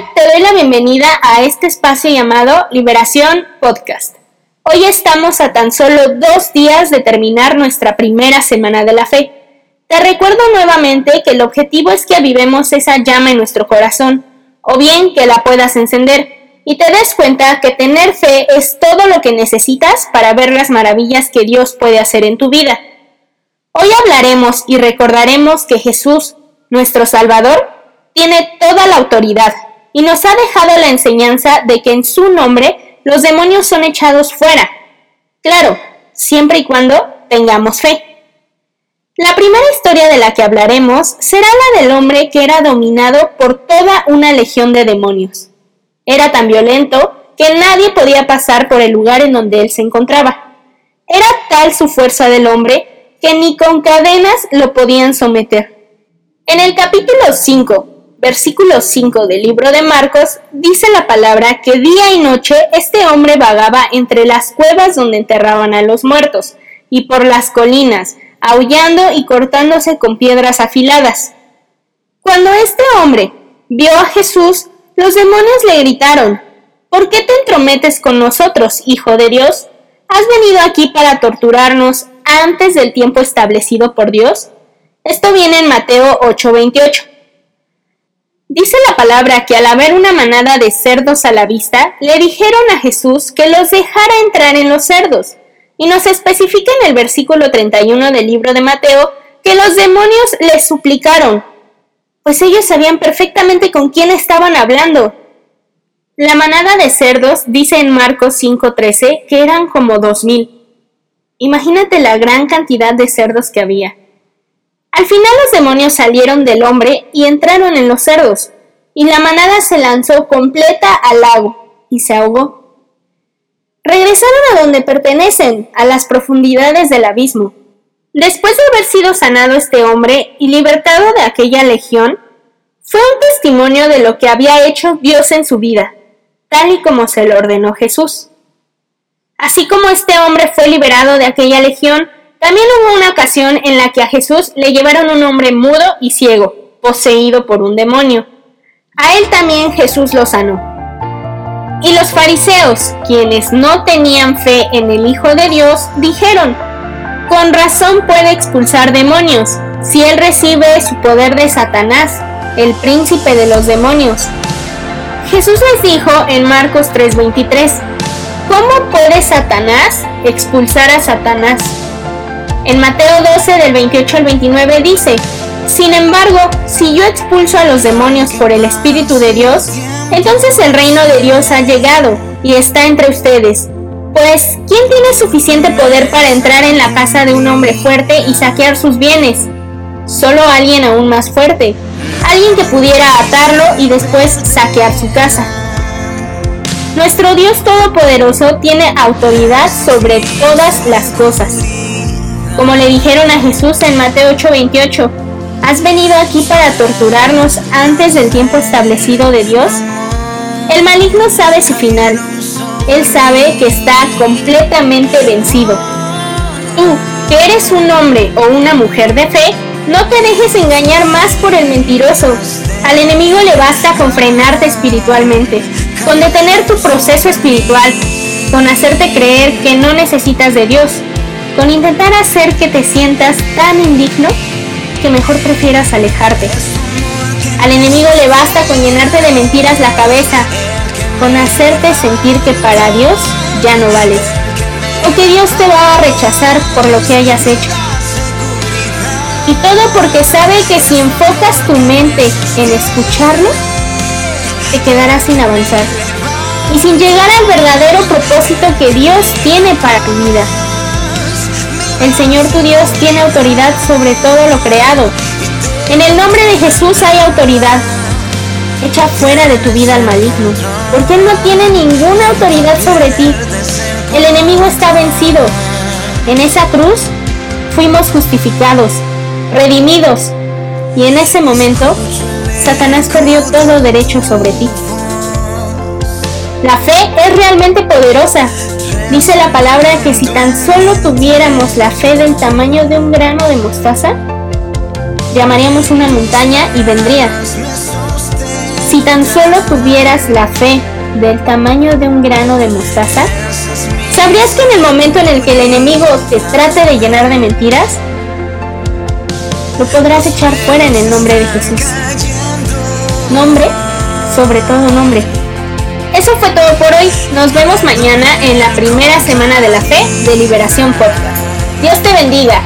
Te doy la bienvenida a este espacio llamado Liberación Podcast. Hoy estamos a tan solo dos días de terminar nuestra primera semana de la fe. Te recuerdo nuevamente que el objetivo es que avivemos esa llama en nuestro corazón, o bien que la puedas encender, y te des cuenta que tener fe es todo lo que necesitas para ver las maravillas que Dios puede hacer en tu vida. Hoy hablaremos y recordaremos que Jesús, nuestro Salvador, tiene toda la autoridad y nos ha dejado la enseñanza de que en su nombre los demonios son echados fuera. Claro, siempre y cuando tengamos fe. La primera historia de la que hablaremos será la del hombre que era dominado por toda una legión de demonios. Era tan violento que nadie podía pasar por el lugar en donde él se encontraba. Era tal su fuerza del hombre que ni con cadenas lo podían someter. En el capítulo 5, versículo 5 del libro de Marcos, dice la palabra que día y noche este hombre vagaba entre las cuevas donde enterraban a los muertos, y por las colinas, aullando y cortándose con piedras afiladas. Cuando este hombre vio a Jesús, los demonios le gritaron, ¿Por qué te entrometes con nosotros, Hijo de Dios? ¿Has venido aquí para torturarnos antes del tiempo establecido por Dios? Esto viene en Mateo 8:28. Dice la palabra que al haber una manada de cerdos a la vista, le dijeron a Jesús que los dejara entrar en los cerdos. Y nos especifica en el versículo 31 del libro de Mateo que los demonios le suplicaron, pues ellos sabían perfectamente con quién estaban hablando. La manada de cerdos dice en Marcos 5:13 que eran como dos mil. Imagínate la gran cantidad de cerdos que había. Al final los demonios salieron del hombre y entraron en los cerdos, y la manada se lanzó completa al lago y se ahogó. Regresaron a donde pertenecen, a las profundidades del abismo. Después de haber sido sanado este hombre y libertado de aquella legión, fue un testimonio de lo que había hecho Dios en su vida, tal y como se lo ordenó Jesús. Así como este hombre fue liberado de aquella legión, también hubo una ocasión en la que a Jesús le llevaron un hombre mudo y ciego, poseído por un demonio. A él también Jesús lo sanó. Y los fariseos, quienes no tenían fe en el Hijo de Dios, dijeron, con razón puede expulsar demonios, si él recibe su poder de Satanás, el príncipe de los demonios. Jesús les dijo en Marcos 3:23, ¿cómo puede Satanás expulsar a Satanás? En Mateo 12 del 28 al 29 dice, Sin embargo, si yo expulso a los demonios por el Espíritu de Dios, entonces el reino de Dios ha llegado y está entre ustedes. Pues, ¿quién tiene suficiente poder para entrar en la casa de un hombre fuerte y saquear sus bienes? Solo alguien aún más fuerte, alguien que pudiera atarlo y después saquear su casa. Nuestro Dios Todopoderoso tiene autoridad sobre todas las cosas. Como le dijeron a Jesús en Mateo 8:28, ¿has venido aquí para torturarnos antes del tiempo establecido de Dios? El maligno sabe su final. Él sabe que está completamente vencido. Tú, que eres un hombre o una mujer de fe, no te dejes engañar más por el mentiroso. Al enemigo le basta con frenarte espiritualmente, con detener tu proceso espiritual, con hacerte creer que no necesitas de Dios con intentar hacer que te sientas tan indigno que mejor prefieras alejarte. Al enemigo le basta con llenarte de mentiras la cabeza, con hacerte sentir que para Dios ya no vales, o que Dios te va a rechazar por lo que hayas hecho. Y todo porque sabe que si enfocas tu mente en escucharlo, te quedarás sin avanzar y sin llegar al verdadero propósito que Dios tiene para tu vida. El Señor tu Dios tiene autoridad sobre todo lo creado. En el nombre de Jesús hay autoridad. Echa fuera de tu vida al maligno, porque Él no tiene ninguna autoridad sobre ti. El enemigo está vencido. En esa cruz fuimos justificados, redimidos, y en ese momento Satanás perdió todo derecho sobre ti. La fe es realmente poderosa Dice la palabra que si tan solo tuviéramos la fe del tamaño de un grano de mostaza, llamaríamos una montaña y vendría. Si tan solo tuvieras la fe del tamaño de un grano de mostaza, ¿sabrías que en el momento en el que el enemigo te trate de llenar de mentiras, lo podrás echar fuera en el nombre de Jesús? Nombre, sobre todo nombre. Eso fue todo por hoy. Nos vemos mañana en la primera semana de la fe de Liberación Podcast. Dios te bendiga.